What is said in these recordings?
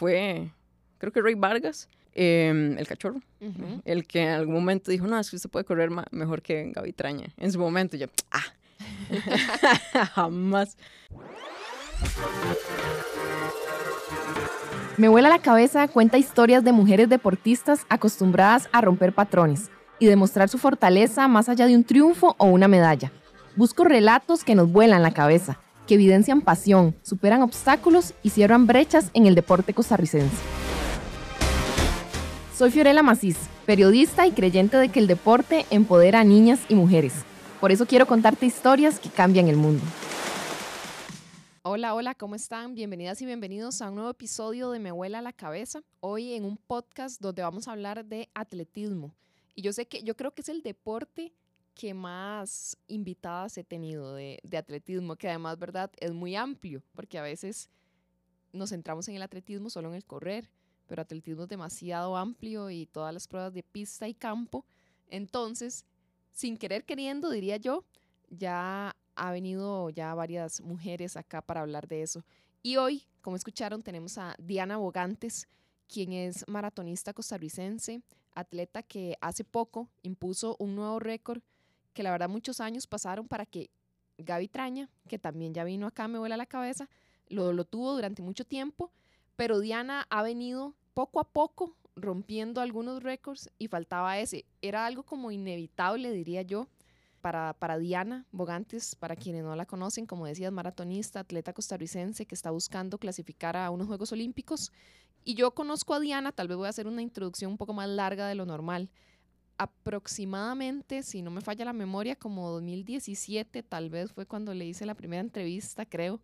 fue, creo que Ray Vargas, em, el cachorro, el que en algún momento dijo, no, es que usted puede correr mejor que Gaby Traña. En su momento yo, ah, jamás. Me vuela la cabeza cuenta historias de mujeres deportistas acostumbradas a romper patrones y demostrar su fortaleza más allá de un triunfo o una medalla. Busco relatos que nos vuelan la cabeza, que evidencian pasión, superan obstáculos y cierran brechas en el deporte costarricense. Soy Fiorella Macís, periodista y creyente de que el deporte empodera a niñas y mujeres. Por eso quiero contarte historias que cambian el mundo. Hola, hola, ¿cómo están? Bienvenidas y bienvenidos a un nuevo episodio de Me Vuela la Cabeza. Hoy en un podcast donde vamos a hablar de atletismo. Y yo sé que yo creo que es el deporte que más invitadas he tenido de, atletismo, que además, ¿verdad? Es muy amplio, porque a veces nos centramos en el atletismo solo en el correr, pero atletismo es demasiado amplio y todas las pruebas de pista y campo. Entonces, sin querer queriendo, diría yo, ya ha venido ya varias mujeres acá para hablar de eso. Y hoy, como escucharon, tenemos a Diana Bogantes, quien es maratonista costarricense, atleta que hace poco impuso un nuevo récord que la verdad muchos años pasaron para que Gaby Traña, que también ya vino acá, me vuela la cabeza, lo, lo tuvo durante mucho tiempo, pero Diana ha venido poco a poco rompiendo algunos récords y faltaba ese. Era algo como inevitable, diría yo, para, para Diana Bogantes, para quienes no la conocen, como decías, maratonista, atleta costarricense que está buscando clasificar a unos Juegos Olímpicos. Y yo conozco a Diana, tal vez voy a hacer una introducción un poco más larga de lo normal aproximadamente, si no me falla la memoria, como 2017 tal vez fue cuando le hice la primera entrevista, creo.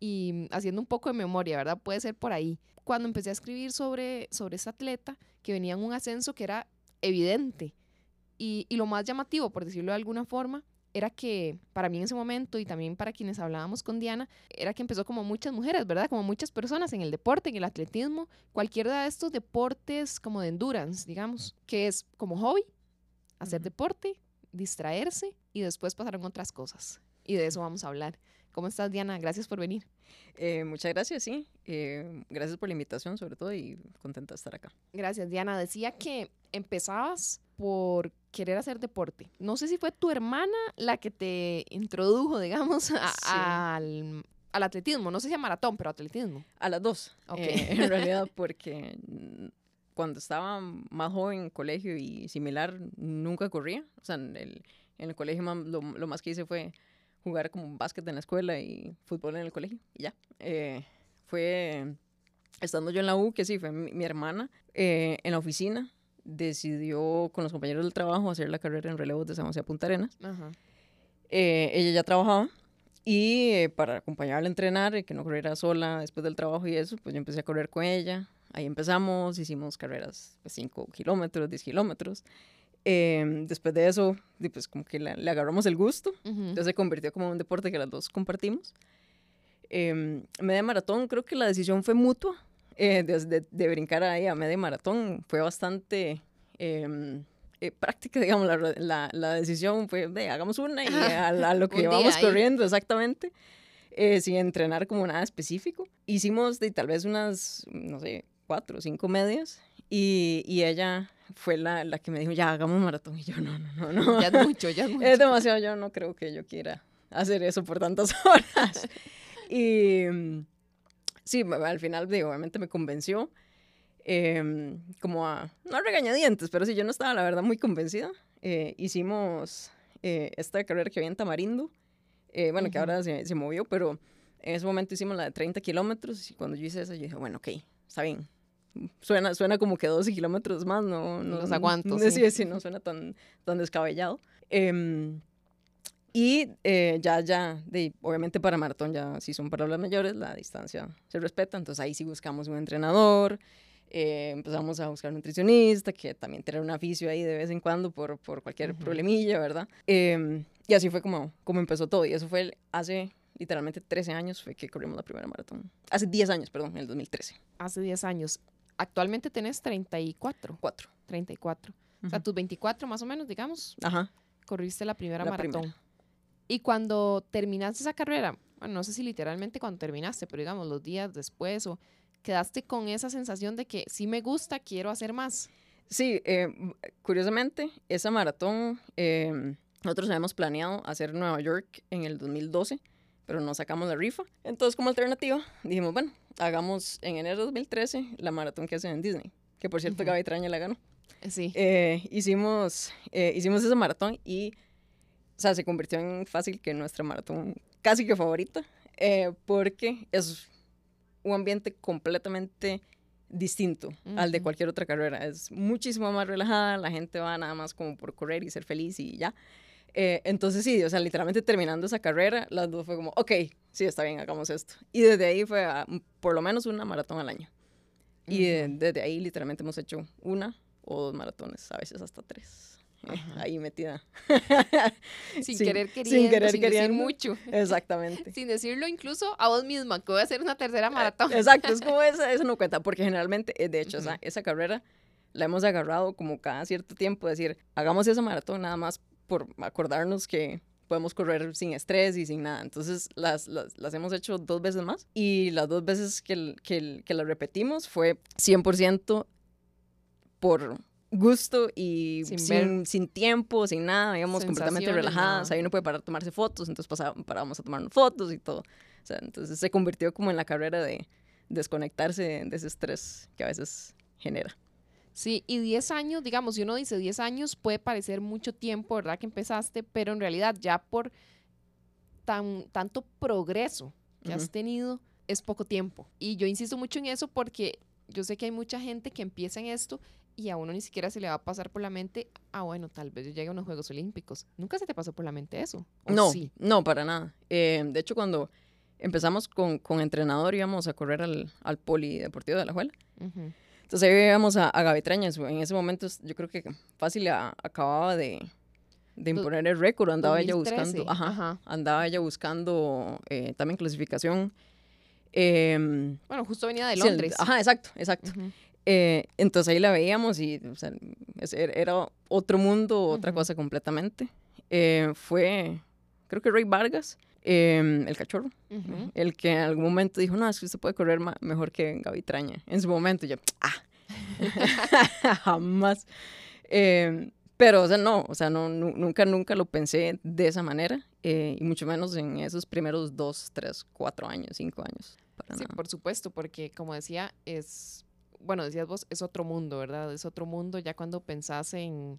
Y haciendo un poco de memoria, ¿verdad? Puede ser por ahí. Cuando empecé a escribir sobre, sobre ese atleta, que venía en un ascenso que era evidente. Y, y lo más llamativo, por decirlo de alguna forma, era que para mí en ese momento y también para quienes hablábamos con Diana, era que empezó como muchas mujeres, ¿verdad? Como muchas personas en el deporte, en el atletismo, cualquiera de estos deportes como de endurance, digamos, que es como hobby, hacer deporte, distraerse y después pasaron otras cosas. Y de eso vamos a hablar. ¿Cómo estás, Diana? Gracias por venir. Eh, muchas gracias, sí. Eh, gracias por la invitación, sobre todo, y contenta de estar acá. Gracias, Diana. Decía que empezabas por querer hacer deporte. No sé si fue tu hermana la que te introdujo, digamos, al, atletismo. No sé si a maratón, pero atletismo. A las dos. Eh, en realidad, porque cuando estaba más joven en colegio y similar, nunca corría. O sea, en el, en el colegio lo, lo, más que hice fue jugar como básquet en la escuela y fútbol en el colegio. Y ya. Eh, fue estando yo en la U, que sí, fue mi, hermana, eh, en la oficina decidió con los compañeros del trabajo hacer la carrera en relevos de San José a Punta Arenas. Eh, ella ya trabajaba y eh, para acompañarla a entrenar y que no corriera sola después del trabajo y eso, pues yo empecé a correr con ella. Ahí empezamos, hicimos carreras de 5 kilómetros, 10 kilómetros. Em, después de eso, pues como que le, agarramos el gusto. Entonces se convirtió como un deporte que las dos compartimos. Eh, media maratón, creo que la decisión fue mutua eh, de, brincar ahí a media maratón fue bastante em, eh, práctica, digamos, la, la, decisión fue de hagamos una y a, lo que vamos corriendo, exactamente, eh, sin entrenar como nada específico. Hicimos de tal vez unas, no sé, cuatro o cinco medias y, y ella fue la, la, que me dijo, ya hagamos maratón. Y yo, no, no, no, no. Ya es mucho, ya es mucho. Es demasiado, yo no creo que yo quiera hacer eso por tantas horas. y sí, al final, digo, obviamente me convenció. Em, como a, no a regañadientes, pero sí, yo no estaba, la verdad, muy convencida. Eh, hicimos eh, esta carrera que había en Tamarindo, eh, bueno, que ahora se, se, movió, pero en ese momento hicimos la de 30 kilómetros y cuando yo hice esa, yo dije, bueno, ok, está bien. Suena, suena como que 12 kilómetros más, no, no los aguanto. No, sí. sí, no suena tan, tan descabellado. Eh, y eh, ya, ya, de, obviamente para maratón ya si son para las mayores, la distancia se respeta, entonces ahí sí buscamos un entrenador, eh, empezamos a buscar un nutricionista, que también tener un aficio ahí de vez en cuando por, por cualquier problemilla, ¿verdad? Em, y así fue como, como empezó todo, y eso fue hace literalmente 13 años fue que corrimos la primera maratón. Hace 10 años, perdón, en el 2013. Hace 10 años. Actualmente tenés 34. 4. 34. O sea, tus 24 más o menos, digamos. Ajá. Corriste la primera maratón. Y cuando terminaste esa carrera, bueno, no sé si literalmente cuando terminaste, pero digamos los días después, o quedaste con esa sensación de que sí me gusta, quiero hacer más. Sí, eh, curiosamente, esa maratón, eh, nosotros habíamos planeado hacer Nueva York en el 2012, pero no sacamos la rifa. Entonces, como alternativa, dijimos, bueno, hagamos en enero de 2013 la maratón que hacen en Disney, que por cierto Ujú. Gaby Traña la ganó. Sí. Eh, hicimos, eh, hicimos esa maratón y, o sea, se convirtió en fácil que nuestra maratón casi que favorita, eh, porque es un ambiente completamente distinto al de cualquier otra carrera. Es muchísimo más relajada, la gente va nada más como por correr y ser feliz y ya. Eh, entonces sí, o sea, literalmente terminando esa carrera, las dos fue como, ok, sí, está bien, hagamos esto. Y desde ahí fue a, por lo menos una maratón al año. Y eh, Ujú. desde ahí literalmente hemos hecho una o dos maratones, a veces hasta tres. Eh, Ajá. ahí metida. sin, sin- querer sin queriendo, sin, querer decir queriendo. mucho. Exactamente. Sin decirlo incluso a vos misma, que voy a hacer una tercera maratón. Exacto, es como esa, eso no cuenta, porque generalmente, eh, de hecho, esa, esa carrera la hemos agarrado como cada cierto tiempo, decir, hagamos esa maratón nada más por acordarnos que podemos correr sin estrés y sin nada. Entonces, las, las, las hemos hecho dos veces más y las dos veces que, que, que la repetimos fue 100% por gusto y Sin sin, ver sin, tiempo, sin nada, íbamos completamente relajadas. Ahí uno puede parar a tomarse fotos, entonces pasaba- parábamos a tomarnos fotos y todo. O sea, entonces se convirtió como en la carrera de desconectarse de ese estrés que a veces genera. Sí, y 10 años, digamos, si uno dice 10 años, puede parecer mucho tiempo, ¿verdad? Que empezaste, pero en realidad ya por tan, tanto progreso que has tenido, es poco tiempo. Y yo insisto mucho en eso porque yo sé que hay mucha gente que empieza en esto y a uno ni siquiera se le va a pasar por la mente, ah, bueno, tal vez yo llegue a unos Juegos Olímpicos. ¿Nunca se te pasó por la mente eso? ¿O No, sí? no, para nada. Eh, de hecho, cuando empezamos con, con entrenador íbamos a correr al, al polideportivo de la Juela. Entonces ahí íbamos a, a Gaby Traña. En ese momento yo creo que fácil a- acababa de, de imponer el récord. Andaba ella 2013, buscando, ajá, ajá. andaba ella buscando eh, también clasificación. Em, Bueno, justo venía de sí, Londres. ajá, exacto, exacto. Eh, entonces ahí la veíamos y o sea, es- er- era otro mundo, otra cosa completamente. Eh, fue, creo que Ray Vargas, eh, el cachorro, el que en algún momento dijo, no, es que usted puede correr mejor que Gaby Traña. En su momento yo, ah, jamás. Eh, pero, o sea, no, o sea, no, nu- nunca, nunca lo pensé de esa manera, eh, y mucho menos en esos primeros dos, tres, cuatro años, cinco años. para Sí, nada. por supuesto, porque como decía, es, bueno, decías vos, es otro mundo, ¿verdad? Es otro mundo ya cuando pensás en,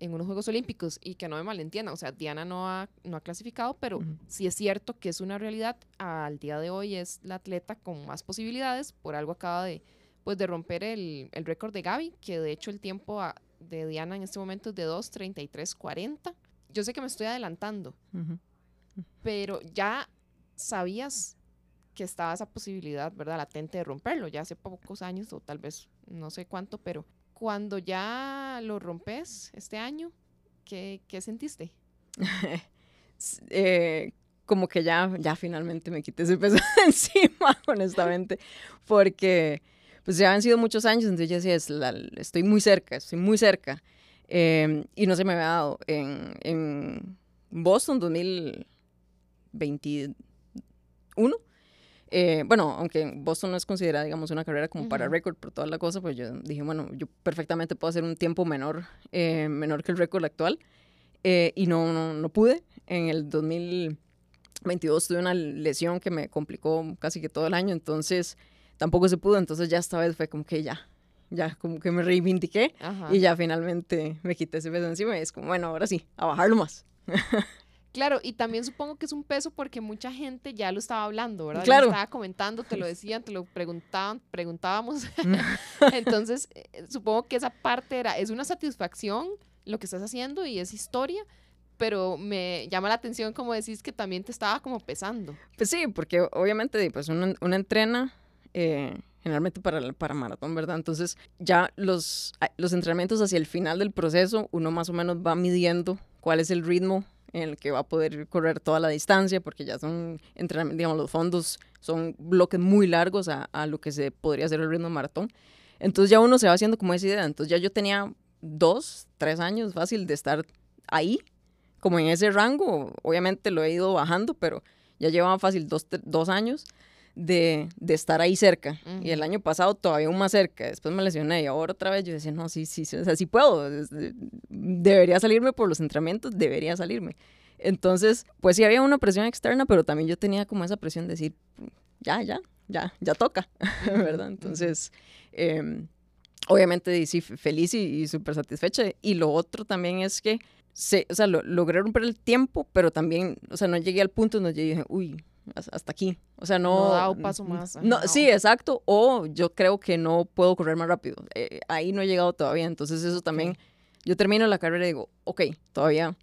en unos Juegos Olímpicos y que no me malentiendan, o sea, Diana no ha, no ha clasificado, pero Ujú. sí es cierto que es una realidad, al día de hoy es la atleta con más posibilidades, por algo acaba de, pues, de romper el, el récord de Gaby, que de hecho el tiempo a- de Diana en este momento es de 2.33.40. Yo sé que me estoy adelantando, pero ya sabías que estaba esa posibilidad, ¿verdad? Latente de romperlo, ya hace pocos años o tal vez no sé cuánto, pero cuando ya lo rompes este año, ¿qué, qué sentiste? Eh, como que ya, ya finalmente me quité ese peso encima, honestamente, porque pues ya han sido muchos años, entonces yo decía, es la- estoy muy cerca, estoy muy cerca, eh, y no se me había dado. En, en Boston 2021, eh, bueno, aunque Boston no es considerada, digamos, una carrera como para Ujú. récord por toda la cosa, pues yo dije, bueno, yo perfectamente puedo hacer un tiempo menor, eh, menor que el récord actual, eh, y no, no, no pude. En el 2022 tuve una lesión que me complicó casi que todo el año, entonces tampoco se pudo, entonces ya esta vez fue como que ya, ya como que me reivindiqué Ajá. y ya finalmente me quité ese peso encima y es como, bueno, ahora sí, a bajarlo más. Claro, y también supongo que es un peso porque mucha gente ya lo estaba hablando, ¿verdad? Claro. estaba comentando, te lo decían, te lo preguntaban, preguntábamos. Entonces, eh, supongo que esa parte era, es una satisfacción lo que estás haciendo y es historia, pero me llama la atención como decís que también te estaba como pesando. Pues sí, porque obviamente pues uno, uno entrena eh, generalmente para, para maratón, ¿verdad? Entonces ya los, los entrenamientos hacia el final del proceso, uno más o menos va midiendo cuál es el ritmo en el que va a poder correr toda la distancia, porque ya son entrenamientos, digamos, los fondos son bloques muy largos a, lo que se podría hacer el ritmo maratón. Entonces ya uno se va haciendo como esa idea. Entonces ya yo tenía dos, tres años fácil de estar ahí, como en ese rango. Obviamente lo he ido bajando, pero ya llevaba fácil dos, dos años de, de estar ahí cerca. Y el año pasado todavía aún más cerca. Después me lesioné y ahora otra vez yo decía, no, sí, sí, sí, o sea, sí puedo. de- Debería salirme por los entrenamientos, debería salirme. Entonces, pues sí había una presión externa, pero también yo tenía como esa presión de decir, ya, ya, ya, ya toca, ¿verdad? Entonces, em, obviamente sí, feliz y, y súper satisfecha. Y lo otro también es que, se, o sea, lo- logré romper el tiempo, pero también, o sea, no llegué al punto donde yo dije, uy, hasta aquí. O sea, no... No da un paso más, No, sí, exacto. O yo creo que no puedo correr más rápido. Eh, ahí no he llegado todavía. Entonces eso también, yo termino la carrera y digo, ok, todavía,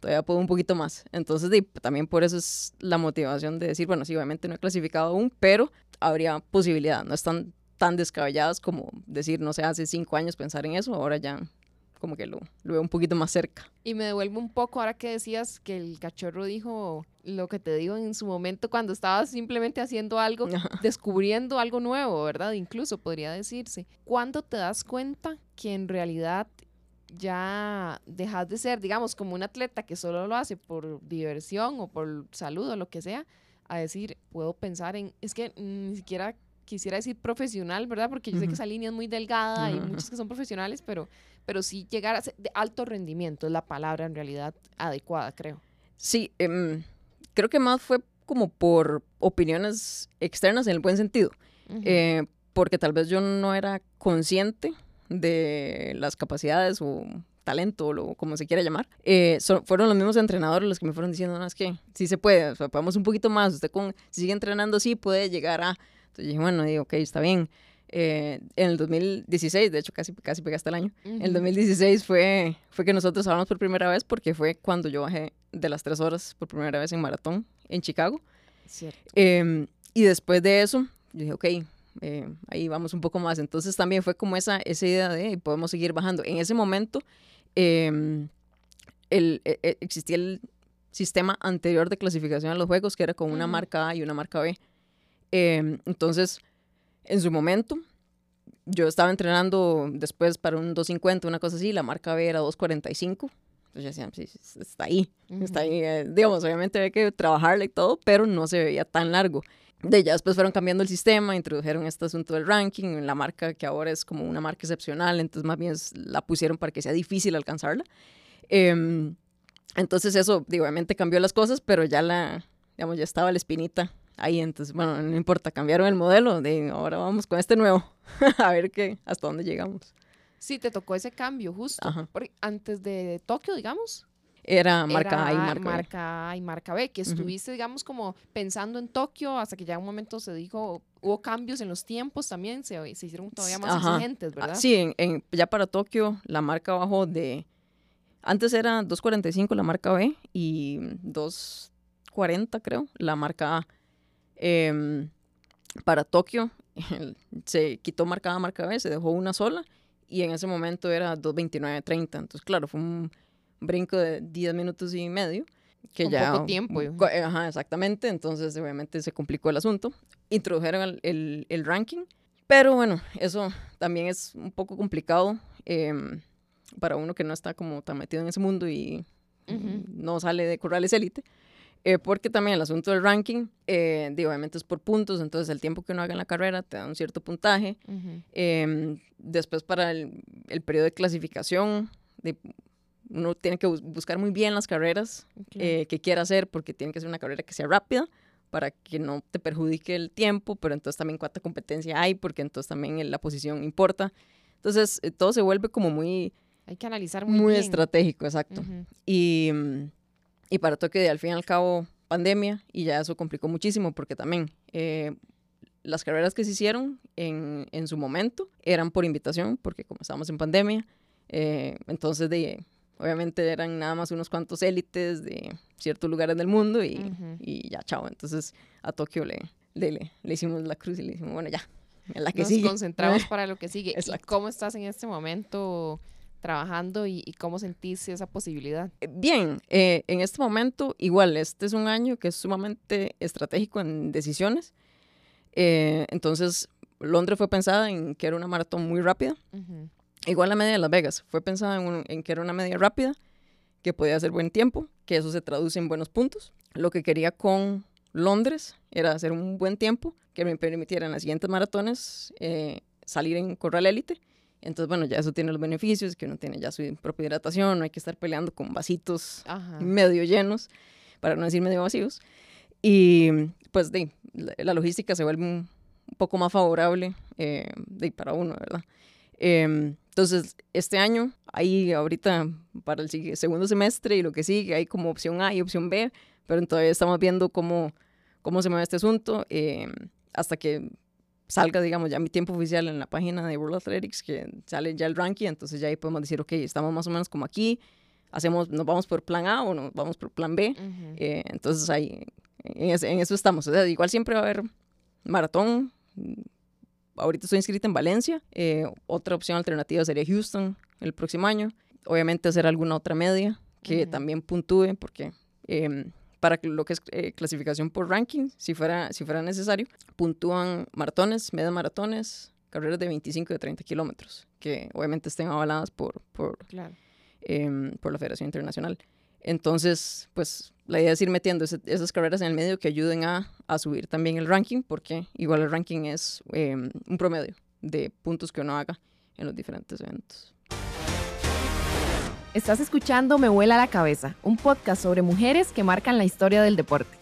todavía puedo un poquito más. Entonces también por eso es la motivación de decir, bueno, sí, obviamente no he clasificado aún, pero habría posibilidad. No están tan descabelladas como decir, no sé, hace cinco años pensar en eso. Ahora ya como que lo, lo veo un poquito más cerca. Y me devuelvo un poco ahora que decías que el cachorro dijo lo que te digo en su momento cuando estabas simplemente haciendo algo, Ajá. descubriendo algo nuevo, ¿verdad? Incluso podría decirse. ¿Cuándo te das cuenta que en realidad ya dejas de ser, digamos, como un atleta que solo lo hace por diversión o por salud o lo que sea, a decir, puedo pensar en, es que ni siquiera quisiera decir profesional, ¿verdad? Porque yo sé que esa línea es muy delgada, hay Ujú, ujú. muchos que son profesionales, pero, pero sí llegar a ser de alto rendimiento es la palabra en realidad adecuada, creo. Sí, em, creo que más fue como por opiniones externas en el buen sentido. Eh, porque tal vez yo no era consciente de las capacidades o talento o lo, como se quiera llamar. Eh, so- fueron los mismos entrenadores los que me fueron diciendo, no, es que sí se puede, o sea, podemos un poquito más, usted con, si sigue entrenando así puede llegar a... Entonces dije, bueno, digo, ok, está bien. Eh, en el 2016, de hecho casi, casi pegaste el año, en el Ujú. 2016 fue, fue que nosotros hablamos por primera vez porque fue cuando yo bajé de las tres horas por primera vez en maratón en Chicago. Cierto. Em, y después de eso, yo dije, ok, eh, ahí vamos un poco más. Entonces también fue como esa, esa idea de podemos seguir bajando. En ese momento em, el, e- e- existía el sistema anterior de clasificación a los juegos, que era con una Ujú. marca A y una marca B. Em, entonces, en su momento, yo estaba entrenando después para un 250, una cosa así, la marca B era 245. Entonces yo decía, sí, está ahí, está ahí, eh, digamos, obviamente había que trabajarla y todo, pero no se veía tan largo. De ya después fueron cambiando el sistema, introdujeron este asunto del ranking, la marca que ahora es como una marca excepcional, entonces más bien la pusieron para que sea difícil alcanzarla. Em, entonces eso, digo, obviamente cambió las cosas, pero ya la, digamos, ya estaba la espinita ahí, entonces, bueno, no importa, cambiaron el modelo, de ahora vamos con este nuevo, a ver qué, hasta dónde llegamos. Sí, te tocó ese cambio justo. Ajá. Porque antes de Tokio, digamos, Era marca A y era marca, B. marca A y marca B, que estuviste, digamos, como pensando en Tokio hasta que ya un momento se dijo, hubo cambios en los tiempos también, se, se hicieron todavía más Ajá. exigentes, Ah, ¿verdad? Sí, en, en- ya para Tokio la marca bajó de... Antes era 2.45 la marca B y 2.40 creo la marca A. Em, para Tokio se quitó marca A, marca B, se dejó una sola y en ese momento era 2.29.30. Entonces, claro, fue un brinco de 10 minutos y medio. Que ya, poco tiempo. eh, Ajá, exactamente. Entonces, obviamente se complicó el asunto. Introdujeron el, el- el ranking. Pero bueno, eso también es un poco complicado em, para uno que no está como tan metido en ese mundo y Ujú. no sale de corrales élite. Eh, porque también el asunto del ranking, eh, digo, obviamente es por puntos, entonces el tiempo que uno haga en la carrera te da un cierto puntaje. Ujú. Em, después para el, el periodo de clasificación, de- uno tiene que bus- buscar muy bien las carreras Claro. eh, que quiera hacer, porque tiene que ser una carrera que sea rápida para que no te perjudique el tiempo, pero entonces también cuánta competencia hay, porque entonces también la posición importa. Entonces eh, todo se vuelve como muy, Hay que analizar muy, muy bien. estratégico, exacto. Ujú. Y, mm, y para Tokio, de al fin y al cabo, pandemia, y ya eso complicó muchísimo, porque también eh, las carreras que se hicieron en, en su momento eran por invitación, porque como estábamos en pandemia, eh, entonces de, obviamente eran nada más unos cuantos élites de ciertos lugares del mundo y, Ujú. y ya, chao. Entonces a Tokio le, le, le, le hicimos la cruz y le dijimos, bueno, ya, en la que Nos sigue. concentramos para lo que sigue. ¿Y Exacto. cómo estás en este momento trabajando y, y cómo sentís esa posibilidad? Eh, Bien, eh, en este momento, igual, este es un año que es sumamente estratégico en decisiones. Eh, entonces, Londres fue pensada en que era una maratón muy rápida. Igual la media de Las Vegas fue pensada en, un- en que era una media rápida, que podía hacer buen tiempo, que eso se traduce en buenos puntos. Lo que quería con Londres, era hacer un buen tiempo que me permitiera en las siguientes maratones eh, salir en corral élite. Entonces, bueno, ya eso tiene los beneficios, que uno tiene ya su propia hidratación, no hay que estar peleando con vasitos medio llenos, para no decir medio vacíos. Y pues de, la, logística se vuelve un, poco más favorable eh, de, para uno, ¿verdad? Em, entonces, este año, ahí ahorita para el segundo semestre y lo que sigue, hay como opción A y opción B, pero todavía estamos viendo cómo, cómo se mueve este asunto em, hasta que salga, digamos, ya mi tiempo oficial en la página de World Athletics, que sale ya el ranking, entonces ya ahí podemos decir, ok, estamos más o menos como aquí, hacemos, nos vamos por plan A o nos vamos por plan B, eh, entonces ahí, en, en, eso estamos. O sea, igual siempre va a haber maratón, ahorita estoy inscrita en Valencia. Eh, otra opción alternativa sería Houston el próximo año. Obviamente hacer alguna otra media que también puntúe, porque em, para lo que es eh, clasificación por ranking, si fuera, si fuera necesario, puntúan maratones, medias maratones, carreras de 25 y de 30 kilómetros, que obviamente estén avaladas por, por, em, por la Federación Internacional. Entonces, pues la idea es ir metiendo esas carreras en el medio que ayuden a, a, subir también el ranking, porque igual el ranking es em, un promedio de puntos que uno haga en los diferentes eventos. Estás escuchando Me Vuela la Cabeza, un podcast sobre mujeres que marcan la historia del deporte.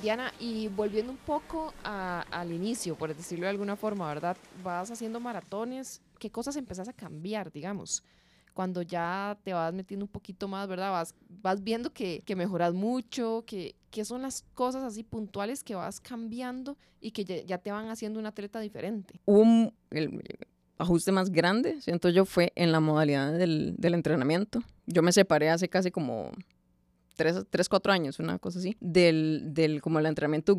Diana, y volviendo un poco al inicio, por decirlo de alguna forma, ¿verdad? Vas haciendo maratones, ¿qué cosas empezás a cambiar, digamos? cuando ya te vas metiendo un poquito más, ¿verdad? Vas, vas viendo que, que mejoras mucho, que, que, son las cosas así puntuales que vas cambiando y que ya, te van haciendo un atleta diferente. Un el ajuste más grande, siento yo, fue en la modalidad del, del entrenamiento. Yo me separé hace casi como tres, tres, cuatro años, una cosa así, del, del como el entrenamiento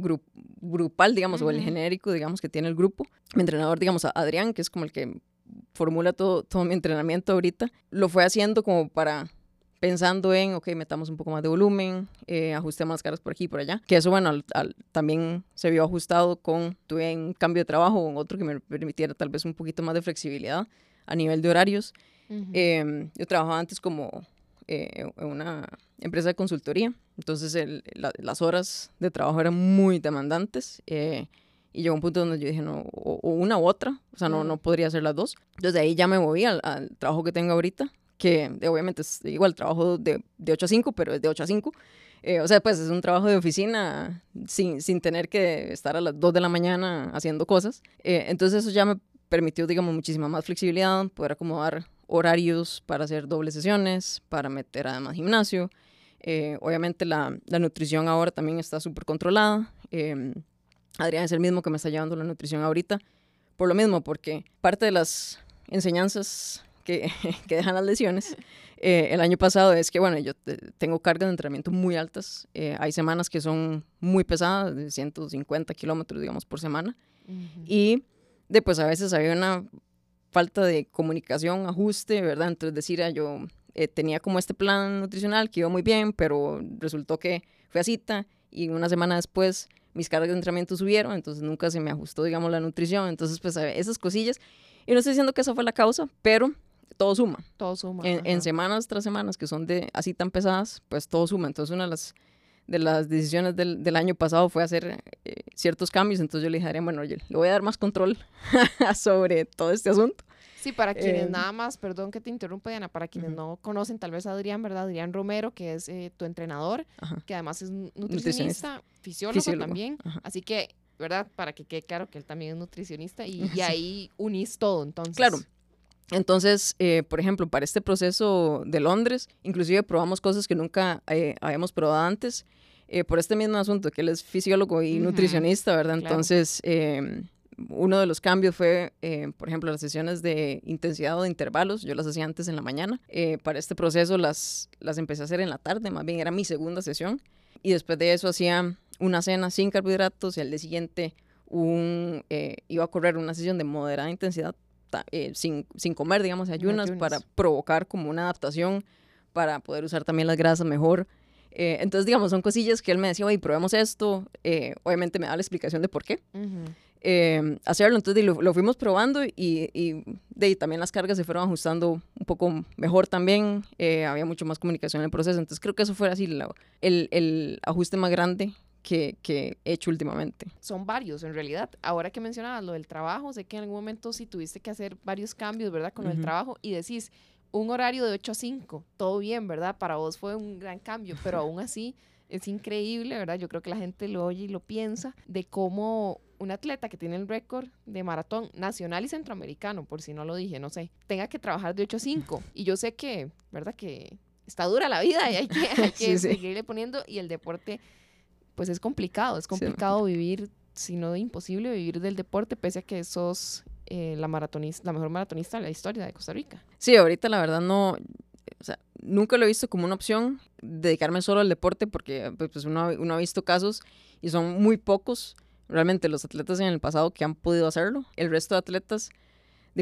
grupal, digamos, o el genérico, digamos, que tiene el grupo. Mi entrenador, digamos, Adrián, que es como el que formula todo, todo mi entrenamiento ahorita, lo fue haciendo como para pensando en, ok, metamos un poco más de volumen, eh, ajustemos las caras por aquí y por allá. Que eso, bueno, también se vio ajustado con, tuve un cambio de trabajo o otro que me permitiera tal vez un poquito más de flexibilidad a nivel de horarios. Em, yo trabajaba antes como eh, en una empresa de consultoría, entonces las horas de trabajo eran muy demandantes. Eh, y llegó un punto donde yo dije, no, o, una u otra, o sea, no, no podría ser las dos. Entonces de ahí ya me moví al, trabajo que tengo ahorita, que obviamente es igual trabajo de, de 8 a 5, pero es de 8 a 5. Eh, o sea, pues es un trabajo de oficina sin, sin tener que estar a las 2 de la mañana haciendo cosas. Eh, entonces eso ya me permitió, digamos, muchísima más flexibilidad, poder acomodar horarios para hacer dobles sesiones, para meter además gimnasio. Eh, obviamente la, la, nutrición ahora también está súper controlada. Em, Adrián es el mismo que me está llevando la nutrición ahorita. Por lo mismo, porque parte de las enseñanzas que, que dejan las lesiones eh, el año pasado es que, bueno, yo tengo cargas de entrenamiento muy altas. Eh, hay semanas que son muy pesadas, de 150 kilómetros, digamos, por semana. Y después a veces había una falta de comunicación, ajuste, ¿verdad? Entonces decir, ah, yo eh, tenía como este plan nutricional que iba muy bien, pero resultó que fue a cita y una semana después mis cargas de entrenamiento subieron, entonces nunca se me ajustó, digamos, la nutrición. Entonces, pues esas cosillas. Y no estoy diciendo que esa fue la causa, pero todo suma. Todo suma. En, semanas tras semanas que son de así tan pesadas, pues todo suma. Entonces, una de las, de las decisiones del, del año pasado fue hacer eh, ciertos cambios. Entonces, yo le dije, bueno, oye, le voy a dar más control sobre todo este asunto. Sí, para quienes em, nada más, perdón que te interrumpa, Diana, para quienes no conocen tal vez a Adrián, ¿verdad? Adrián Romero, que es eh, tu entrenador, que además es nutricionista, fisiólogo, también. Así que, ¿verdad? Para que quede claro que él también es nutricionista y, ahí unís todo, entonces. Claro. Entonces, eh, por ejemplo, para este proceso de Londres, inclusive probamos cosas que nunca eh, habíamos probado antes, por este mismo asunto, que él es fisiólogo y nutricionista, ¿verdad? Entonces, uno de los cambios fue, eh, por ejemplo, las sesiones de intensidad o de intervalos. Yo las hacía antes en la mañana. Eh, para este proceso las, las empecé a hacer en la tarde, más bien era mi segunda sesión. Y después de eso hacía una cena sin carbohidratos y al día siguiente un, eh, iba a correr una sesión de moderada intensidad sin, sin, comer, digamos, ayunas, para provocar como una adaptación, para poder usar también las grasas mejor. entonces, digamos, son cosillas que él me decía, oye, probemos esto. obviamente me da la explicación de por qué. Em, hacerlo. Entonces lo, fuimos probando y, y de, también las cargas se fueron ajustando un poco mejor también, eh, había mucho más comunicación en el proceso, entonces creo que eso fue así el, el ajuste más grande que, que, he hecho últimamente. Son varios, en realidad. Ahora que mencionabas lo del trabajo, sé que en algún momento sí tuviste que hacer varios cambios, ¿verdad? Con el trabajo y decís, un horario de 8 a 5, todo bien, ¿verdad? Para vos fue un gran cambio, pero aún así es increíble, ¿verdad? Yo creo que la gente lo oye y lo piensa, de cómo un atleta que tiene el récord de maratón nacional y centroamericano, por si no lo dije, no sé, tenga que trabajar de 8 a 5. Y yo sé que, ¿verdad? Que está dura la vida y hay que, seguirle poniendo. Y el deporte, pues es complicado, es complicado vivir, si no imposible, vivir del deporte, pese a que sos eh, la, maratonista, la mejor maratonista de la historia de Costa Rica. Sí, ahorita la verdad no, o sea, nunca lo he visto como una opción dedicarme solo al deporte porque pues, pues uno, uno ha visto casos y son muy pocos realmente los atletas en el pasado que han podido hacerlo. El resto de atletas,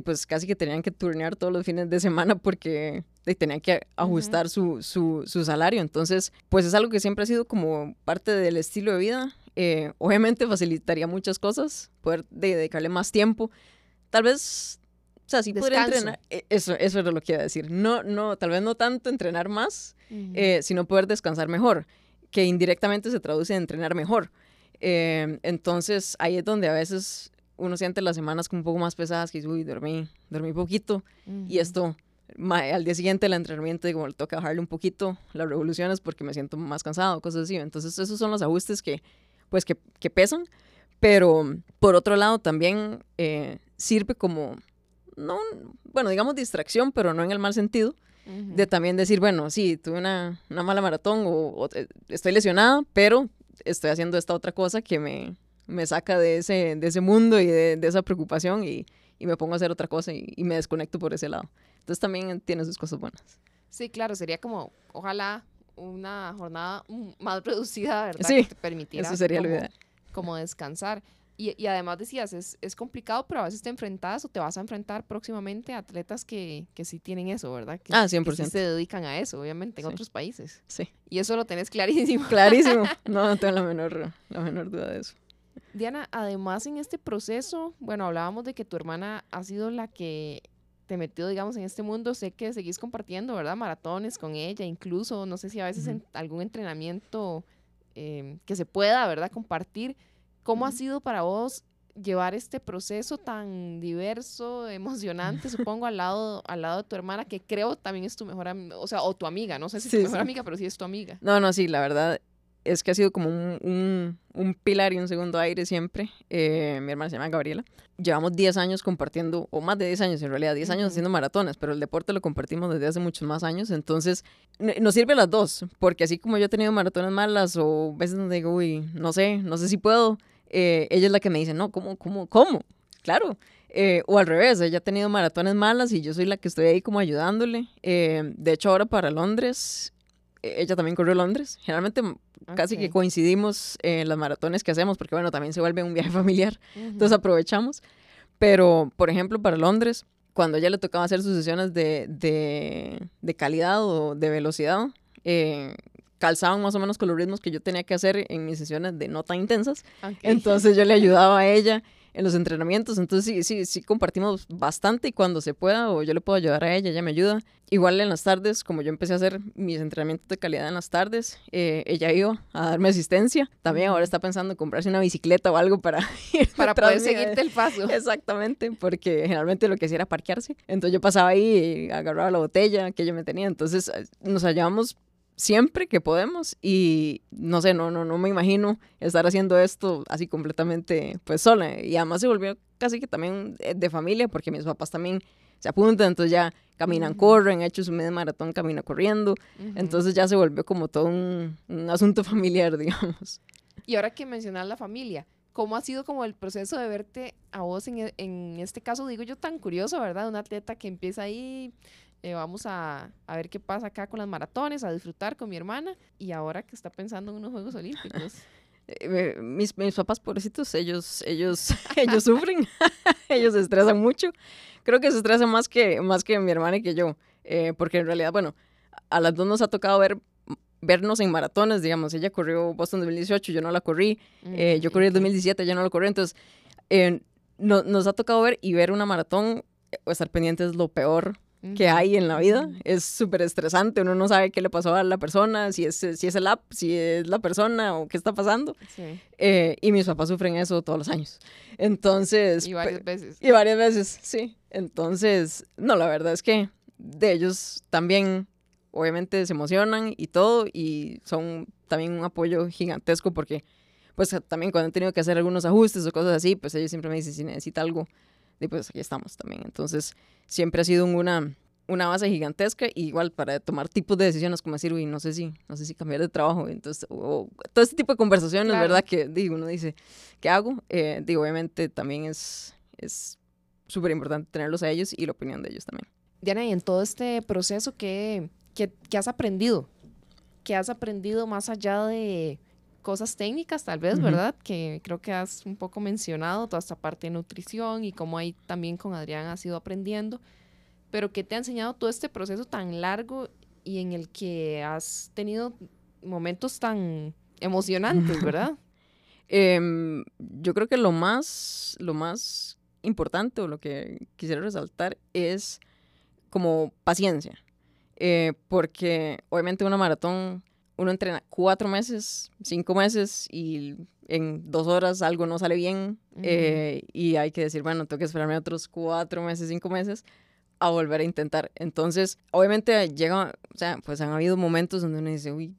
pues casi que tenían que turnear todos los fines de semana porque tenían que ajustar su, su, su, salario. Entonces, pues es algo que siempre ha sido como parte del estilo de vida. Eh, obviamente facilitaría muchas cosas, poder dedicarle más tiempo. Tal vez o sea, sí podría entrenar. E, eso, eso era lo que iba a decir. No, no, tal vez no tanto entrenar más, eh, sino poder descansar mejor, que indirectamente se traduce en entrenar mejor. Eh, entonces, ahí es donde a veces uno siente las semanas como un poco más pesadas, que uy, dormí, dormí poquito, y esto, al día siguiente el entrenamiento, digo, le toca bajarle un poquito las revoluciones porque me siento más cansado, cosas así. Entonces, esos son los ajustes que, pues, que, que pesan, pero por otro lado también eh, sirve como no, bueno, digamos distracción, pero no en el mal sentido, de también decir, bueno, sí, tuve una, una mala maratón o, eh, estoy lesionada, pero estoy haciendo esta otra cosa que me, me saca de ese, de ese mundo y de, esa preocupación y, y, me pongo a hacer otra cosa y, y, me desconecto por ese lado. Entonces también tiene sus cosas buenas. Sí, claro, sería como, ojalá una jornada más reducida, ¿verdad? Sí, que te permitiera eso sería lo ideal. Como descansar. Y, además decías, es, es, complicado, pero a veces te enfrentas o te vas a enfrentar próximamente a atletas que, que sí tienen eso, ¿verdad? Que, ah, 100%. Que sí se dedican a eso, obviamente, en otros países. Sí. Y eso lo tenés clarísimo. Clarísimo. No, no tengo la menor, la menor duda de eso. Diana, además en este proceso, bueno, hablábamos de que tu hermana ha sido la que te metió, digamos, en este mundo. Sé que seguís compartiendo, ¿verdad? Maratones con ella, incluso, no sé si a veces en algún entrenamiento eh, que se pueda, ¿verdad? Compartir. ¿Cómo ha sido para vos llevar este proceso tan diverso, emocionante, supongo, al lado, al lado de tu hermana, que creo también es tu mejor amiga, o sea, o tu amiga, no sé si es tu mejor amiga, pero sí es tu amiga. No, no, sí, la verdad es que ha sido como un, un, pilar y un segundo aire siempre. Eh, mi hermana se llama Gabriela. Llevamos 10 años compartiendo, o más de 10 años en realidad, 10 años haciendo maratones, pero el deporte lo compartimos desde hace muchos más años, entonces nos sirve las dos, porque así como yo he tenido maratones malas o veces donde digo, uy, no sé, no sé si puedo, eh, ella es la que me dice, no, ¿cómo, cómo, cómo? Claro. Eh, o al revés, ella ha tenido maratones malas y yo soy la que estoy ahí como ayudándole. Eh, de hecho, ahora para Londres, ella también corrió Londres. Generalmente casi que coincidimos en las maratones que hacemos, porque bueno, también se vuelve un viaje familiar, entonces aprovechamos. Pero, por ejemplo, para Londres, cuando ella le tocaba hacer sus sesiones de, de, de calidad o de velocidad, eh, calzaban más o menos con los ritmos que yo tenía que hacer en mis sesiones de no tan intensas. Entonces yo le ayudaba a ella en los entrenamientos. Entonces sí, sí, sí compartimos bastante y cuando se pueda o yo le puedo ayudar a ella, ella me ayuda. Igual en las tardes, como yo empecé a hacer mis entrenamientos de calidad en las tardes, eh, ella iba a darme asistencia. También ahora está pensando en comprarse una bicicleta o algo para ir Para poder seguirte el paso. Exactamente, porque generalmente lo que hacía era parquearse. Entonces yo pasaba ahí y agarraba la botella que ella me tenía. Entonces eh, nos hallábamos siempre que podemos y no sé, no, no, no me imagino estar haciendo esto así completamente pues sola. Y además se volvió casi que también de familia porque mis papás también se apuntan, entonces ya caminan, corren, hecho su media maratón, camina corriendo, entonces ya se volvió como todo un, asunto familiar, digamos. Y ahora que mencionas la familia, ¿cómo ha sido como el proceso de verte a vos en, en este caso, digo yo, tan curioso, ¿verdad? Un atleta que empieza ahí eh, vamos a, a, ver qué pasa acá con las maratones, a disfrutar con mi hermana y ahora que está pensando en unos Juegos Olímpicos. Eh, mis, mis papás pobrecitos, ellos, ellos, ellos sufren, ellos se estresan mucho. Creo que se estresan más que, más que mi hermana y que yo, eh, porque en realidad, bueno, a las dos nos ha tocado ver vernos en maratones, digamos, ella corrió Boston 2018, yo no la corrí, mm, yo corrí el 2017, ella no la corrió, entonces no, nos ha tocado ver y ver una maratón o estar pendiente es lo peor que hay en la vida. Es súper estresante, uno no sabe qué le pasó a la persona, si es, si es el app, si es la persona o qué está pasando. Eh, y mis papás sufren eso todos los años. Entonces... Y varias veces. Y varias veces, sí. Entonces, no, la verdad es que de ellos también, obviamente, se emocionan y todo, y son también un apoyo gigantesco porque, pues, también cuando han tenido que hacer algunos ajustes o cosas así, pues ellos siempre me dicen, si necesita algo, y pues aquí estamos también. Entonces, siempre ha sido una, una base gigantesca, igual para tomar tipos de decisiones, como decir, uy, no sé si, no sé si cambiar de trabajo, entonces, o, todo este tipo de conversaciones, ¿verdad? Que digo, uno dice, ¿qué hago? Eh, digo, obviamente también es es súper importante tenerlos a ellos y la opinión de ellos también. Diana, y en todo este proceso, ¿qué, qué, qué has aprendido? ¿Qué has aprendido más allá de cosas técnicas, tal vez, ¿verdad? Que creo que has un poco mencionado toda esta parte de nutrición y cómo ahí también con Adrián has ido aprendiendo, pero ¿qué te ha enseñado todo este proceso tan largo y en el que has tenido momentos tan emocionantes, ¿verdad? Em, yo creo que lo más, lo más importante o lo que quisiera resaltar es como paciencia, eh, porque obviamente una maratón uno entrena cuatro meses, cinco meses y en dos horas algo no sale bien eh, y hay que decir, bueno, tengo que esperarme otros cuatro meses, cinco meses a volver a intentar. Entonces, obviamente llega, o sea, pues han habido momentos donde uno dice, uy,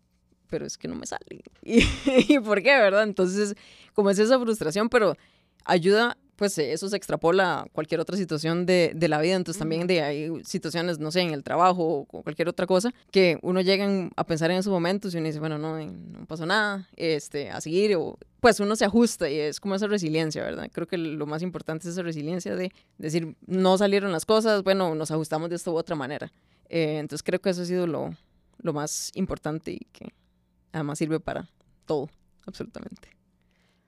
pero es que no me sale. ¿Y, ¿Y por qué, verdad? Entonces, como es esa frustración, pero ayuda pues eso se extrapola a cualquier otra situación de, de la vida. Entonces también de hay situaciones, no sé, en el trabajo o cualquier otra cosa, que uno llega a pensar en esos momentos y uno dice, bueno, no, no pasó nada, este, a seguir, o pues uno se ajusta y es como esa resiliencia, ¿verdad? Creo que lo más importante es esa resiliencia de decir, no salieron las cosas, bueno, nos ajustamos de esta u otra manera. Eh, entonces creo que eso ha sido lo, lo más importante y que además sirve para todo, absolutamente.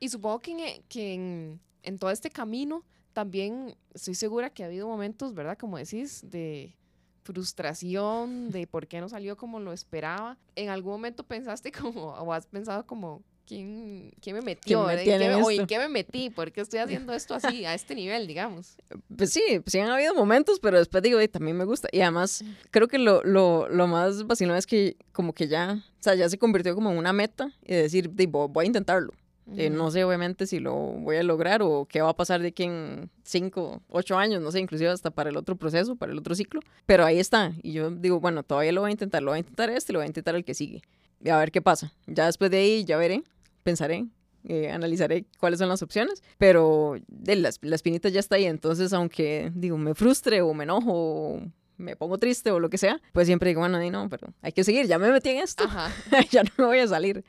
Y supongo que que en en todo este camino también estoy segura que ha habido momentos, ¿verdad? Como decís, de frustración, de por qué no salió como lo esperaba. ¿En algún momento pensaste como, o has pensado como, ¿quién, quién me metió? ¿Quién me ¿Qué me, ¿En qué me metí? ¿Por qué estoy haciendo esto así, a este nivel, digamos? Pues sí, pues sí han habido momentos, pero después digo, también me gusta. Y además, creo que lo, lo, lo más vacilón es que como que ya, o sea, ya se convirtió como en una meta y decir, voy a intentarlo. Eh, no sé obviamente si lo voy a lograr o qué va a pasar de aquí en 5, 8 años, no sé, inclusive hasta para el otro proceso, para el otro ciclo. Pero ahí está. Y yo digo, bueno, todavía lo voy a intentar, lo voy a intentar este, lo voy a intentar el que sigue. Y a ver qué pasa. Ya después de ahí ya veré, pensaré, eh, analizaré cuáles son las opciones. Pero de las, la espinita ya está ahí. Entonces, aunque digo, me frustre o me enojo o me pongo triste o lo que sea, pues siempre digo, bueno, no, pero hay que seguir, ya me metí en esto, ya no me voy a salir.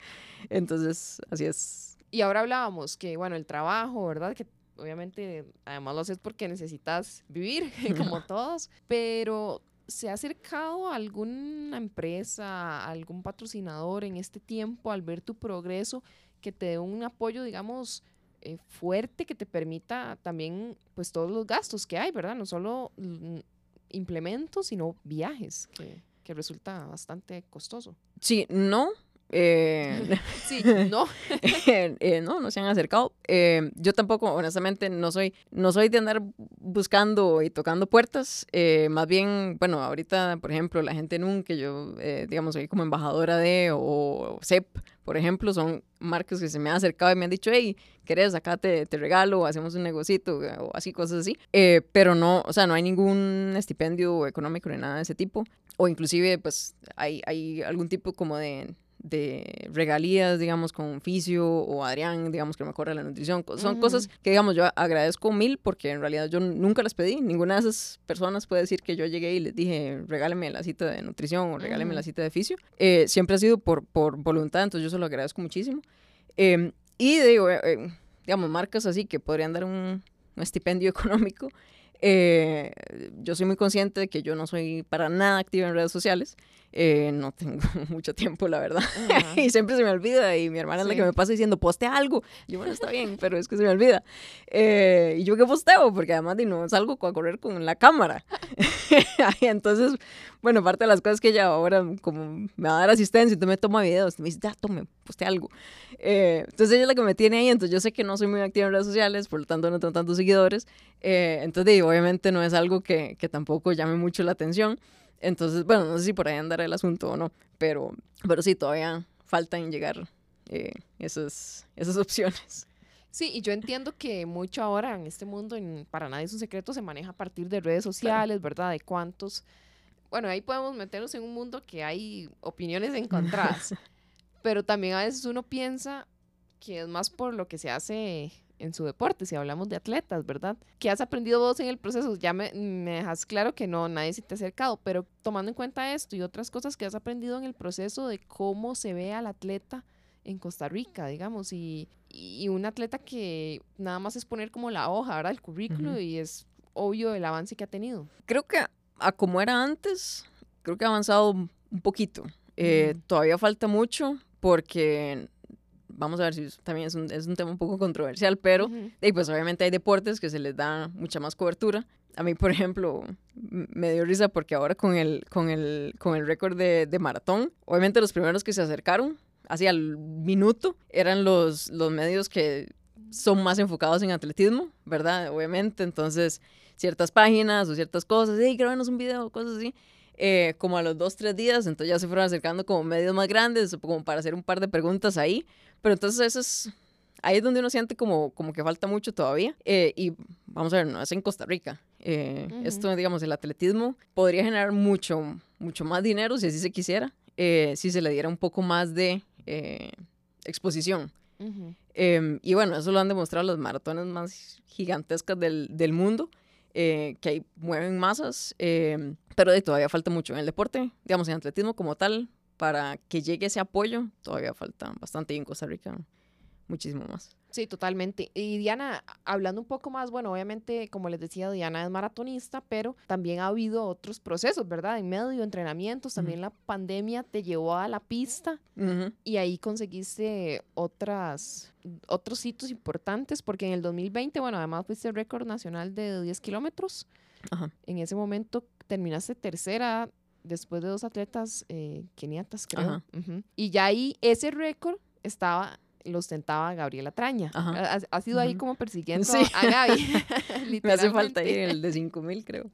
Entonces, así es y ahora hablábamos que, bueno, el trabajo, ¿verdad? Que obviamente además lo haces porque necesitas vivir, como todos, pero ¿se ha acercado a alguna empresa, algún patrocinador en este tiempo al ver tu progreso que te dé un apoyo, digamos, eh, fuerte que te permita también, pues, todos los gastos que hay, ¿verdad? No solo implementos, sino viajes, que, que resulta bastante costoso. Sí, no, eh, sí, no. Eh, no, no se han acercado. Eh, yo tampoco, honestamente, no soy, no soy de andar buscando y tocando puertas. más bien, bueno, ahorita, por ejemplo, la gente nunca, que yo, digamos, soy como embajadora de, o, CEP, por ejemplo, son marcas que se me han acercado y me han dicho, hey, ¿querés? Acá te, te regalo, hacemos un negocito, o así, cosas así. pero no, o sea, no hay ningún estipendio económico ni nada de ese tipo. O inclusive, pues, hay, hay algún tipo como de de regalías, digamos, con Fisio o Adrián, digamos, que me corre la nutrición. Son cosas que, digamos, yo agradezco mil porque en realidad yo nunca las pedí. Ninguna de esas personas puede decir que yo llegué y les dije, regáleme la cita de nutrición o regáleme la cita de Fisio. Eh, siempre ha sido por, por voluntad, entonces yo se lo agradezco muchísimo. Em, y digo, eh, eh, digamos, marcas así que podrían dar un, un estipendio económico. yo soy muy consciente de que yo no soy para nada activa en redes sociales Eh, no tengo mucho tiempo, la verdad. y siempre se me olvida. Y mi hermana es la que me pasa diciendo, poste algo. Y yo, bueno, está bien, pero es que se me olvida. Eh, y yo que posteo, porque además de no salgo a correr con la cámara. entonces, bueno, parte de las cosas que ella ahora, como me va a dar asistencia, entonces me toma videos, me dice, ya, tome, poste algo. Eh, entonces ella es la que me tiene ahí, entonces yo sé que no soy muy activa en redes sociales, por lo tanto no tengo tantos seguidores. entonces, obviamente no es algo que, que tampoco llame mucho la atención. Entonces, bueno, no sé si por ahí andará el asunto o no, pero, pero sí, todavía faltan llegar eh, esas, esas opciones. Sí, y yo entiendo que mucho ahora en este mundo, en, para nadie es un secreto, se maneja a partir de redes sociales, ¿verdad? De cuántos... Bueno, ahí podemos meternos en un mundo que hay opiniones encontradas, pero también a veces uno piensa que es más por lo que se hace en su deporte, si hablamos de atletas, ¿verdad? ¿Qué has aprendido vos en el proceso? Ya me, me dejas claro que no, nadie se te ha acercado, pero tomando en cuenta esto y otras cosas que has aprendido en el proceso de cómo se ve al atleta en Costa Rica, digamos, y, y un atleta que nada más es poner como la hoja, ¿verdad? El currículo y es obvio el avance que ha tenido. Creo que a como era antes, creo que ha avanzado un poquito. Eh, todavía falta mucho porque vamos a ver si también es un, es un tema un poco controversial, pero pues obviamente hay deportes que se les da mucha más cobertura. A mí, por ejemplo, me dio risa porque ahora con el, con el, con el récord de, de maratón, obviamente los primeros que se acercaron, hacia el minuto, eran los, los medios que son más enfocados en atletismo, ¿verdad? Obviamente, entonces ciertas páginas o ciertas cosas, hey, grábanos un video, cosas así. Eh, como a los dos, tres días, entonces ya se fueron acercando como medios más grandes, como para hacer un par de preguntas ahí, pero entonces eso es, ahí es donde uno siente como, como que falta mucho todavía, eh, y vamos a ver, no es en Costa Rica, eh, esto, digamos, el atletismo podría generar mucho, mucho más dinero si así se quisiera, si se le diera un poco más de exposición. Em, y bueno, eso lo han demostrado los maratones más gigantescas del, del mundo. Eh, que ahí mueven masas, eh, pero todavía falta mucho en el deporte, digamos, en atletismo como tal, para que llegue ese apoyo, todavía falta bastante en Costa Rica muchísimo más. Sí, totalmente. Y Diana, hablando un poco más, bueno, obviamente, como les decía, Diana es maratonista, pero también ha habido otros procesos, ¿verdad? En medio, entrenamientos, también la pandemia te llevó a la pista y ahí conseguiste otras, otros hitos importantes, porque en el 2020, bueno, además fuiste el récord nacional de 10 kilómetros. En ese momento terminaste tercera después de dos atletas eh, keniatas, creo. Y ya ahí ese récord estaba lo ostentaba Gabriela Traña. Ha, sido ahí como persiguiendo a Gaby. Me hace falta ir el de 5000, creo.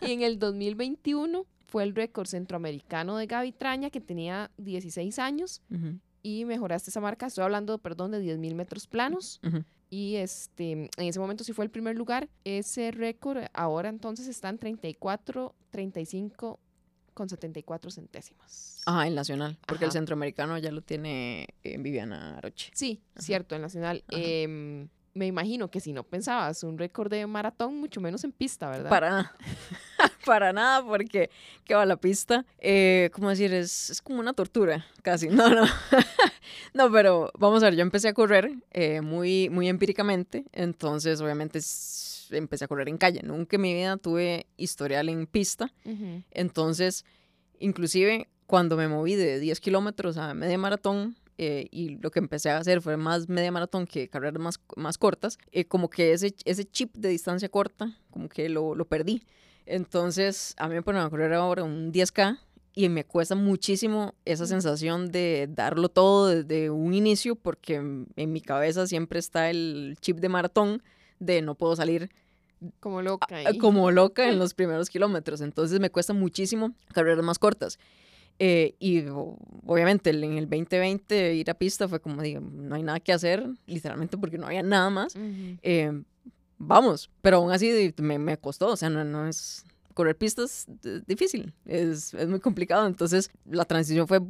y en el 2021 fue el récord centroamericano de Gaby Traña, que tenía 16 años. Y mejoraste esa marca. Estoy hablando, perdón, de 10.000 metros planos. Y este, en ese momento sí fue el primer lugar. Ese récord ahora entonces está en 34, 35 con 74 centésimas. Ajá, el nacional, porque el centroamericano ya lo tiene en Viviana Aroche. Sí, cierto, el nacional. Em, me imagino que si no pensabas un récord de maratón, mucho menos en pista, ¿verdad? Para nada. Para nada, porque que va la pista, eh, ¿cómo decir? Es, es, como una tortura, casi. No, no. no, pero vamos a ver, yo empecé a correr eh, muy, muy empíricamente, entonces obviamente empecé a correr en calle. Nunca en mi vida tuve historial en pista. Entonces, inclusive cuando me moví de 10 kilómetros a media maratón, eh, y lo que empecé a hacer fue más media maratón que carreras más, más cortas, eh, como que ese, ese chip de distancia corta, como que lo, lo perdí. Entonces, a mí me ponen a correr ahora un 10K y me cuesta muchísimo esa sensación de darlo todo desde un inicio porque en mi cabeza siempre está el chip de maratón de no puedo salir como loca. Como loca en los primeros kilómetros. Entonces me cuesta muchísimo carreras más cortas. Eh, y obviamente en el 2020 ir a pista fue como, digo, no hay nada que hacer, literalmente porque no había nada más. Eh, vamos, pero aún así me, me costó, o sea, no, no es... Correr pistas es difícil, es, es muy complicado. Entonces la transición fue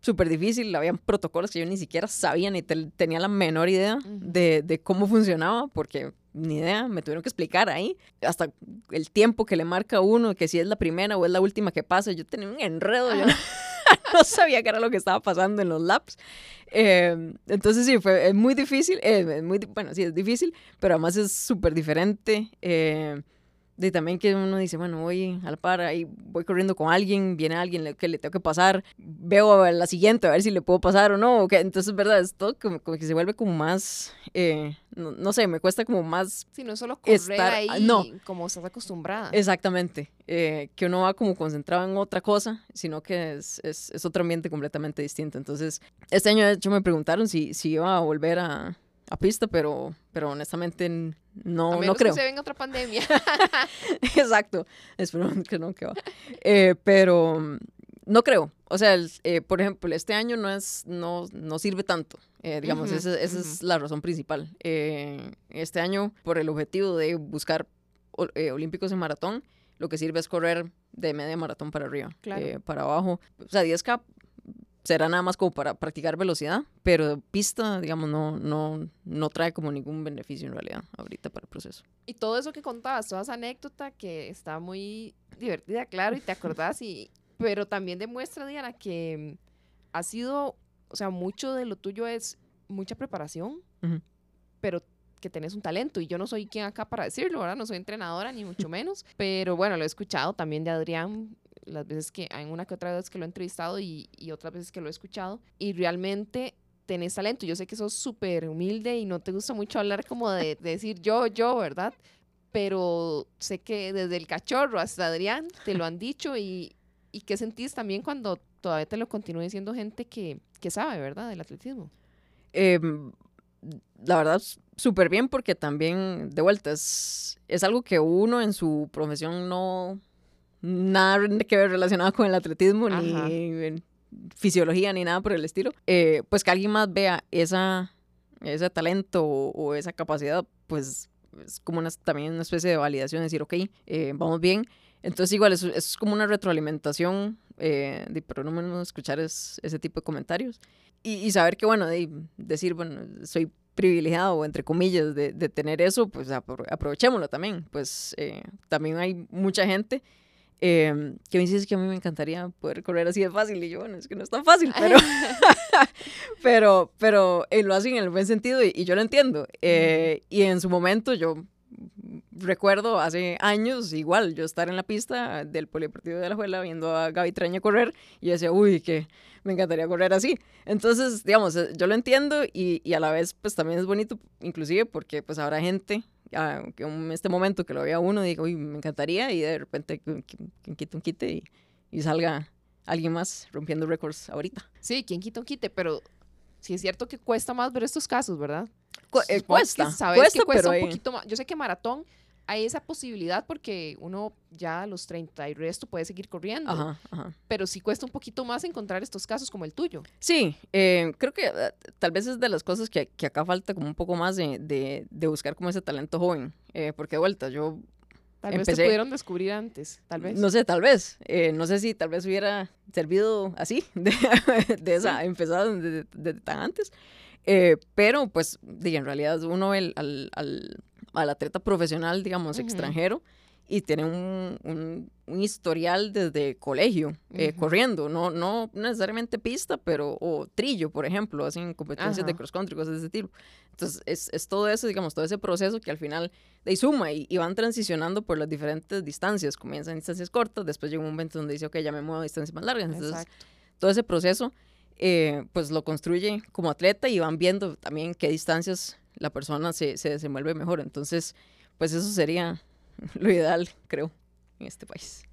súper difícil, habían protocolos que yo ni siquiera sabía ni tenía la menor idea de, de, cómo funcionaba, porque ni idea, me tuvieron que explicar ahí, hasta el tiempo que le marca uno, que si es la primera o es la última que pasa, yo tenía un enredo, yo no sabía qué era lo que estaba pasando en los laps. Em, entonces sí, fue es muy difícil, es muy, bueno, sí, es difícil, pero además es súper diferente. Eh, de también que uno dice, bueno, voy al par, ahí voy corriendo con alguien, viene alguien que le tengo que pasar, veo a la siguiente a ver si le puedo pasar o no. que Entonces, ¿verdad? Es todo como, que se vuelve como más, eh, no, sé, me cuesta como más... Sí, no solo correr estar, ahí no. como estás acostumbrada. Exactamente, eh, que uno va como concentrado en otra cosa, sino que es, es, es, otro ambiente completamente distinto. Entonces, este año de hecho me preguntaron si, si iba a volver a, a pista, pero, pero honestamente no, no creo. que se venga otra pandemia. Exacto, espero que no, que va. Eh, pero no creo. O sea, eh, por ejemplo, este año no es, no, no sirve tanto. Eh, digamos, esa, es la razón principal. este año, por el objetivo de buscar olímpicos en maratón, lo que sirve es correr de media maratón para arriba, para abajo. O sea, 10K será nada más como para practicar velocidad, pero pista, digamos, no, no, no trae como ningún beneficio en realidad ahorita para el proceso. Y todo eso que contabas, toda esa anécdota que está muy divertida, claro, y te acordás, y, pero también demuestra, Diana, que ha sido, o sea, mucho de lo tuyo es mucha preparación, pero que tenés un talento y yo no soy quien acá para decirlo, ¿verdad? No soy entrenadora ni mucho menos, pero bueno, lo he escuchado también de Adrián las veces que, hay una que otra vez que lo he entrevistado y, y otras veces que lo he escuchado, y realmente tenés talento. Yo sé que sos súper humilde y no te gusta mucho hablar como de, decir yo, yo, ¿verdad? Pero sé que desde el cachorro hasta Adrián te lo han dicho y, y qué sentís también cuando todavía te lo continúe diciendo gente que, que sabe, ¿verdad? Del atletismo. Em, la verdad, súper bien porque también, de vuelta, es, es algo que uno en su profesión no, nada que ver relacionado con el atletismo, ni fisiología, ni nada por el estilo, eh, pues que alguien más vea esa, ese talento o, esa capacidad, pues es como una, también una especie de validación, decir, ok, eh, vamos bien. Entonces igual es, es como una retroalimentación, eh, de, pero no menos escuchar ese tipo de comentarios y, saber que, bueno, de, decir, bueno, soy privilegiado, entre comillas, de, de tener eso, pues aprovechémoslo también. Pues también hay mucha gente eh, que me dices que a mí me encantaría poder correr así de fácil y yo, bueno, es que no es tan fácil, pero, pero, pero eh, lo hacen en el buen sentido y, yo lo entiendo. Eh, y en su momento yo recuerdo hace años, igual, yo estar en la pista del Polideportivo de la Juela viendo a Gaby Traña correr y yo decía, uy, que me encantaría correr así. Entonces, digamos, eh, yo lo entiendo y, y, a la vez, pues también es bonito, inclusive porque pues habrá gente que en este momento que lo vea uno, digo, uy, me encantaría, y de repente quien quite un quite y, y salga alguien más rompiendo récords ahorita. Sí, quien quita un quite, pero sí es cierto que cuesta más ver estos casos, ¿verdad? Eh, cuesta, sabes que cuesta un poquito más. Yo sé que maratón hay esa posibilidad porque uno ya a los 30 y resto puede seguir corriendo. Pero sí cuesta un poquito más encontrar estos casos como el tuyo. Sí, eh, creo que eh, tal vez es de las cosas que, que, acá falta como un poco más de, de, de buscar como ese talento joven. Eh, porque de vuelta, yo Tal vez te pudieron descubrir antes, tal vez. No sé, tal vez. no sé si tal vez hubiera servido así, de, de esa, empezado de, tan antes. pero pues, en realidad uno el, al, al al atleta profesional, digamos, extranjero, y tiene un, un, historial desde colegio, eh, corriendo, no, no necesariamente pista, pero, o trillo, por ejemplo, hacen competencias de cross country, cosas de ese tipo. Entonces, es, es, todo eso, digamos, todo ese proceso que al final de suma y, y, van transicionando por las diferentes distancias. Comienzan en distancias cortas, después llega un momento donde dice, ok, ya me muevo a distancias más largas. Entonces, todo ese proceso, eh, pues lo construye como atleta y van viendo también qué distancias la persona se, se desenvuelve mejor. Entonces, pues eso sería lo ideal, creo, en este país.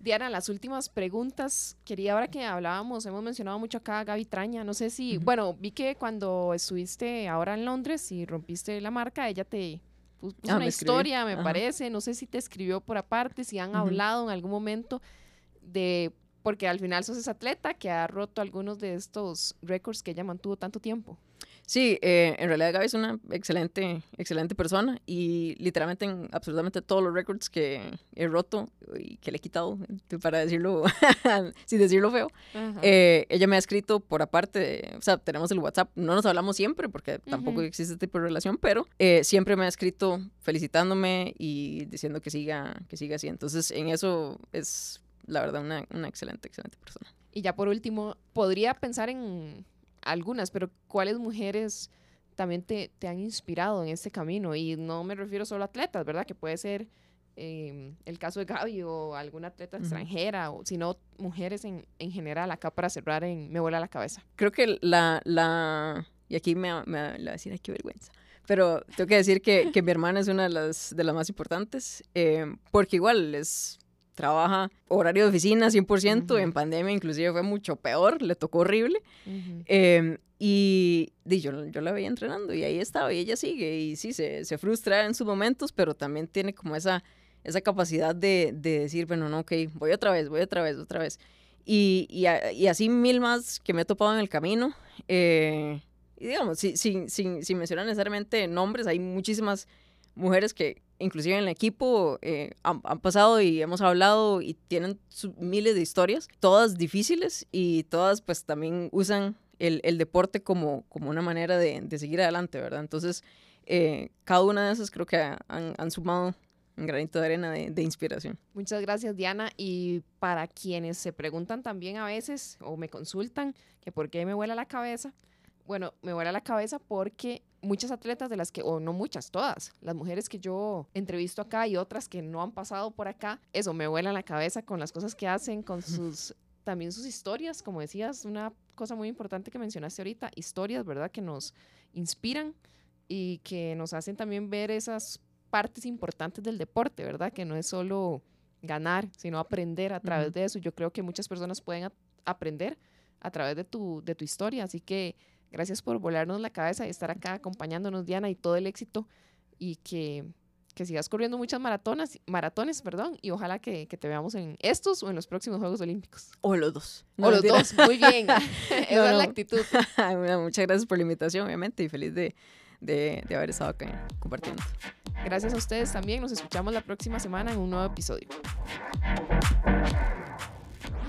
Diana, las últimas preguntas. Quería ahora que hablábamos, hemos mencionado mucho acá a Gaby Traña. No sé si, bueno, vi que cuando estuviste ahora en Londres y rompiste la marca, ella te puso ah, una historia, me parece. No sé si te escribió por aparte, si han hablado en algún momento de, porque al final sos esa atleta que ha roto algunos de estos récords que ella mantuvo tanto tiempo. Sí, eh, en realidad Gaby es una excelente, excelente persona y literalmente en absolutamente todos los records que he roto y que le he quitado, para decirlo, sin decirlo feo, eh, ella me ha escrito por aparte, o sea, tenemos el WhatsApp, no nos hablamos siempre porque tampoco existe este tipo de relación, pero eh, siempre me ha escrito felicitándome y diciendo que siga, que siga así. Entonces, en eso es la verdad una, una excelente, excelente persona. Y ya por último, podría pensar en algunas, pero ¿cuáles mujeres también te, te, han inspirado en este camino? Y no me refiero solo a atletas, ¿verdad? Que puede ser em, el caso de Gaby o alguna atleta extranjera, o si no, mujeres en, en, general, acá para cerrar en Me vuela la cabeza. Creo que la, la y aquí me, me, va a decir, ay, qué vergüenza. Pero tengo que decir que, que mi hermana es una de las, de las más importantes, eh, porque igual es trabaja horario de oficina 100%, en pandemia inclusive fue mucho peor, le tocó horrible. Em, y, yo, yo la veía entrenando y ahí estaba y ella sigue y sí, se, se frustra en sus momentos, pero también tiene como esa, esa capacidad de, de decir, bueno, no, ok, voy otra vez, voy otra vez, otra vez. Y, y, y así mil más que me he topado en el camino. Eh, y digamos, sin, sin, sin, sin mencionar necesariamente nombres, hay muchísimas mujeres que inclusive en el equipo eh, han, pasado y hemos hablado y tienen miles de historias, todas difíciles y todas pues también usan el, el deporte como, como una manera de, de, seguir adelante, ¿verdad? Entonces, eh, cada una de esas creo que han, han sumado un granito de arena de, de, inspiración. Muchas gracias, Diana. Y para quienes se preguntan también a veces o me consultan que por qué me vuela la cabeza, bueno, me vuela la cabeza porque muchas atletas de las que, o no muchas, todas, las mujeres que yo entrevisto acá y otras que no han pasado por acá, eso me vuela la cabeza con las cosas que hacen, con sus, también sus historias, como decías, una cosa muy importante que mencionaste ahorita, historias, ¿verdad? Que nos inspiran y que nos hacen también ver esas partes importantes del deporte, ¿verdad? Que no es solo ganar, sino aprender a través de eso. Yo creo que muchas personas pueden aprender a través de tu, de tu historia, así que Gracias por volarnos la cabeza y estar acá acompañándonos, Diana, y todo el éxito y que, que sigas corriendo muchas maratonas, maratones, perdón, y ojalá que, que, te veamos en estos o en los próximos Juegos Olímpicos. O los dos. o los dos, muy bien. Esa es la actitud. muchas gracias por la invitación, obviamente, y feliz de, de, de haber estado acá compartiendo. Gracias a ustedes también. Nos escuchamos la próxima semana en un nuevo episodio.